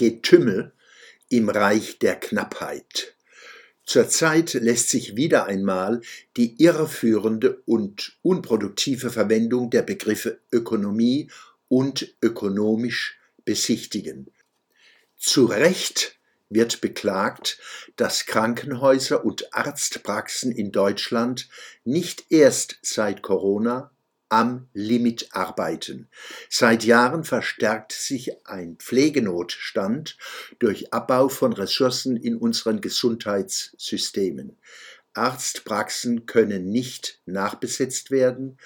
Getümmel im Reich der Knappheit. Zurzeit lässt sich wieder einmal die irreführende und unproduktive Verwendung der Begriffe Ökonomie und ökonomisch besichtigen. Zu Recht wird beklagt, dass Krankenhäuser und Arztpraxen in Deutschland nicht erst seit Corona am Limit arbeiten. Seit Jahren verstärkt sich ein Pflegenotstand durch Abbau von Ressourcen in unseren Gesundheitssystemen. Arztpraxen können nicht nachbesetzt werden,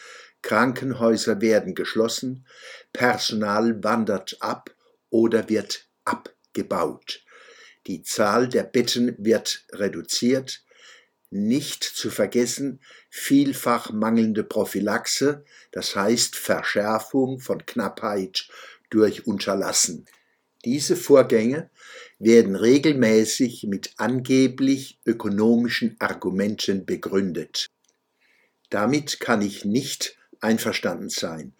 Krankenhäuser werden geschlossen, Personal wandert ab oder wird abgebaut. Die Zahl der Betten wird reduziert, nicht zu vergessen vielfach mangelnde Prophylaxe, das heißt Verschärfung von Knappheit durch Unterlassen. Diese Vorgänge werden regelmäßig mit angeblich ökonomischen Argumenten begründet. Damit kann ich nicht einverstanden sein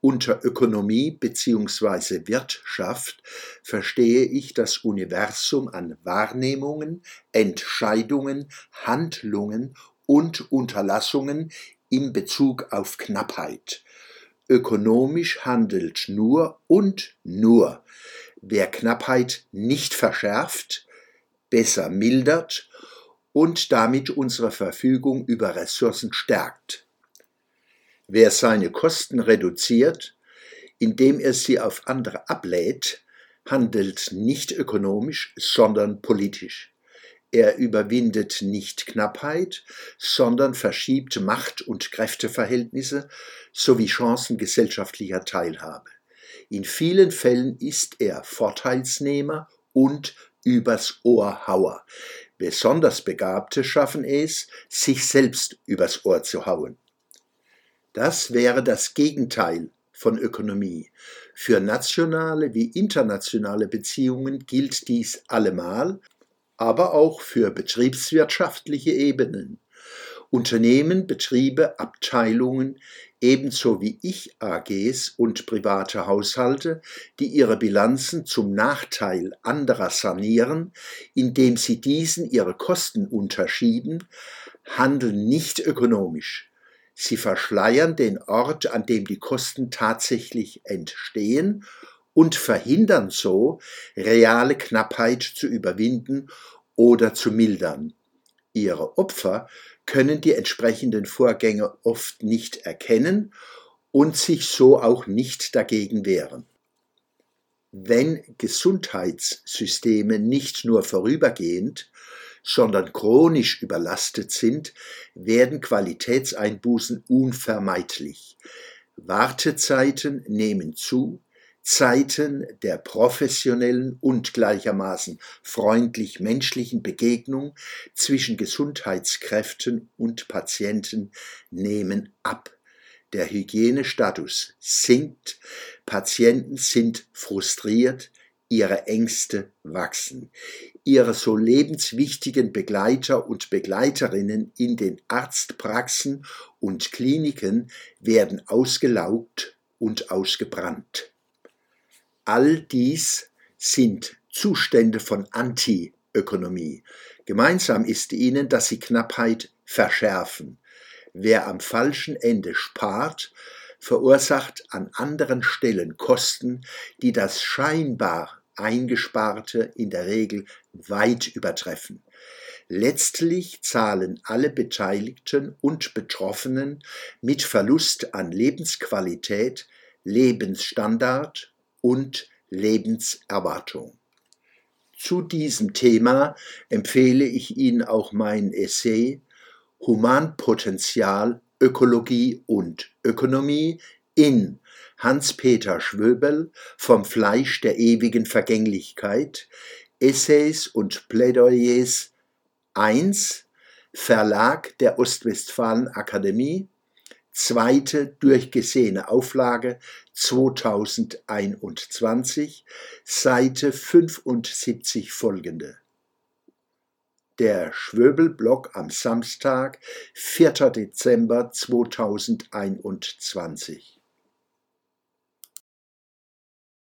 unter Ökonomie bzw. Wirtschaft verstehe ich das Universum an Wahrnehmungen, Entscheidungen, Handlungen und Unterlassungen in Bezug auf Knappheit. Ökonomisch handelt nur und nur, wer Knappheit nicht verschärft, besser mildert und damit unsere Verfügung über Ressourcen stärkt. Wer seine Kosten reduziert, indem er sie auf andere ablädt, handelt nicht ökonomisch, sondern politisch. Er überwindet nicht Knappheit, sondern verschiebt Macht- und Kräfteverhältnisse sowie Chancen gesellschaftlicher Teilhabe. In vielen Fällen ist er Vorteilsnehmer und übers Ohr Hauer. Besonders Begabte schaffen es, sich selbst übers Ohr zu hauen. Das wäre das Gegenteil von Ökonomie. Für nationale wie internationale Beziehungen gilt dies allemal, aber auch für betriebswirtschaftliche Ebenen. Unternehmen, Betriebe, Abteilungen, ebenso wie Ich AGs und private Haushalte, die ihre Bilanzen zum Nachteil anderer sanieren, indem sie diesen ihre Kosten unterschieben, handeln nicht ökonomisch, Sie verschleiern den Ort, an dem die Kosten tatsächlich entstehen und verhindern so, reale Knappheit zu überwinden oder zu mildern. Ihre Opfer können die entsprechenden Vorgänge oft nicht erkennen und sich so auch nicht dagegen wehren. Wenn Gesundheitssysteme nicht nur vorübergehend, sondern chronisch überlastet sind, werden Qualitätseinbußen unvermeidlich. Wartezeiten nehmen zu, Zeiten der professionellen und gleichermaßen freundlich menschlichen Begegnung zwischen Gesundheitskräften und Patienten nehmen ab. Der Hygienestatus sinkt, Patienten sind frustriert, ihre Ängste wachsen ihre so lebenswichtigen Begleiter und Begleiterinnen in den Arztpraxen und Kliniken werden ausgelaugt und ausgebrannt. All dies sind Zustände von Antiökonomie. Gemeinsam ist ihnen, dass sie Knappheit verschärfen. Wer am falschen Ende spart, verursacht an anderen Stellen Kosten, die das scheinbar Eingesparte in der Regel weit übertreffen. Letztlich zahlen alle Beteiligten und Betroffenen mit Verlust an Lebensqualität, Lebensstandard und Lebenserwartung. Zu diesem Thema empfehle ich Ihnen auch mein Essay Humanpotenzial, Ökologie und Ökonomie in Hans-Peter Schwöbel vom Fleisch der ewigen Vergänglichkeit, Essays und Plädoyers 1, Verlag der Ostwestfalen Akademie, zweite durchgesehene Auflage 2021, Seite 75 folgende. Der Schwöbel-Blog am Samstag, 4. Dezember 2021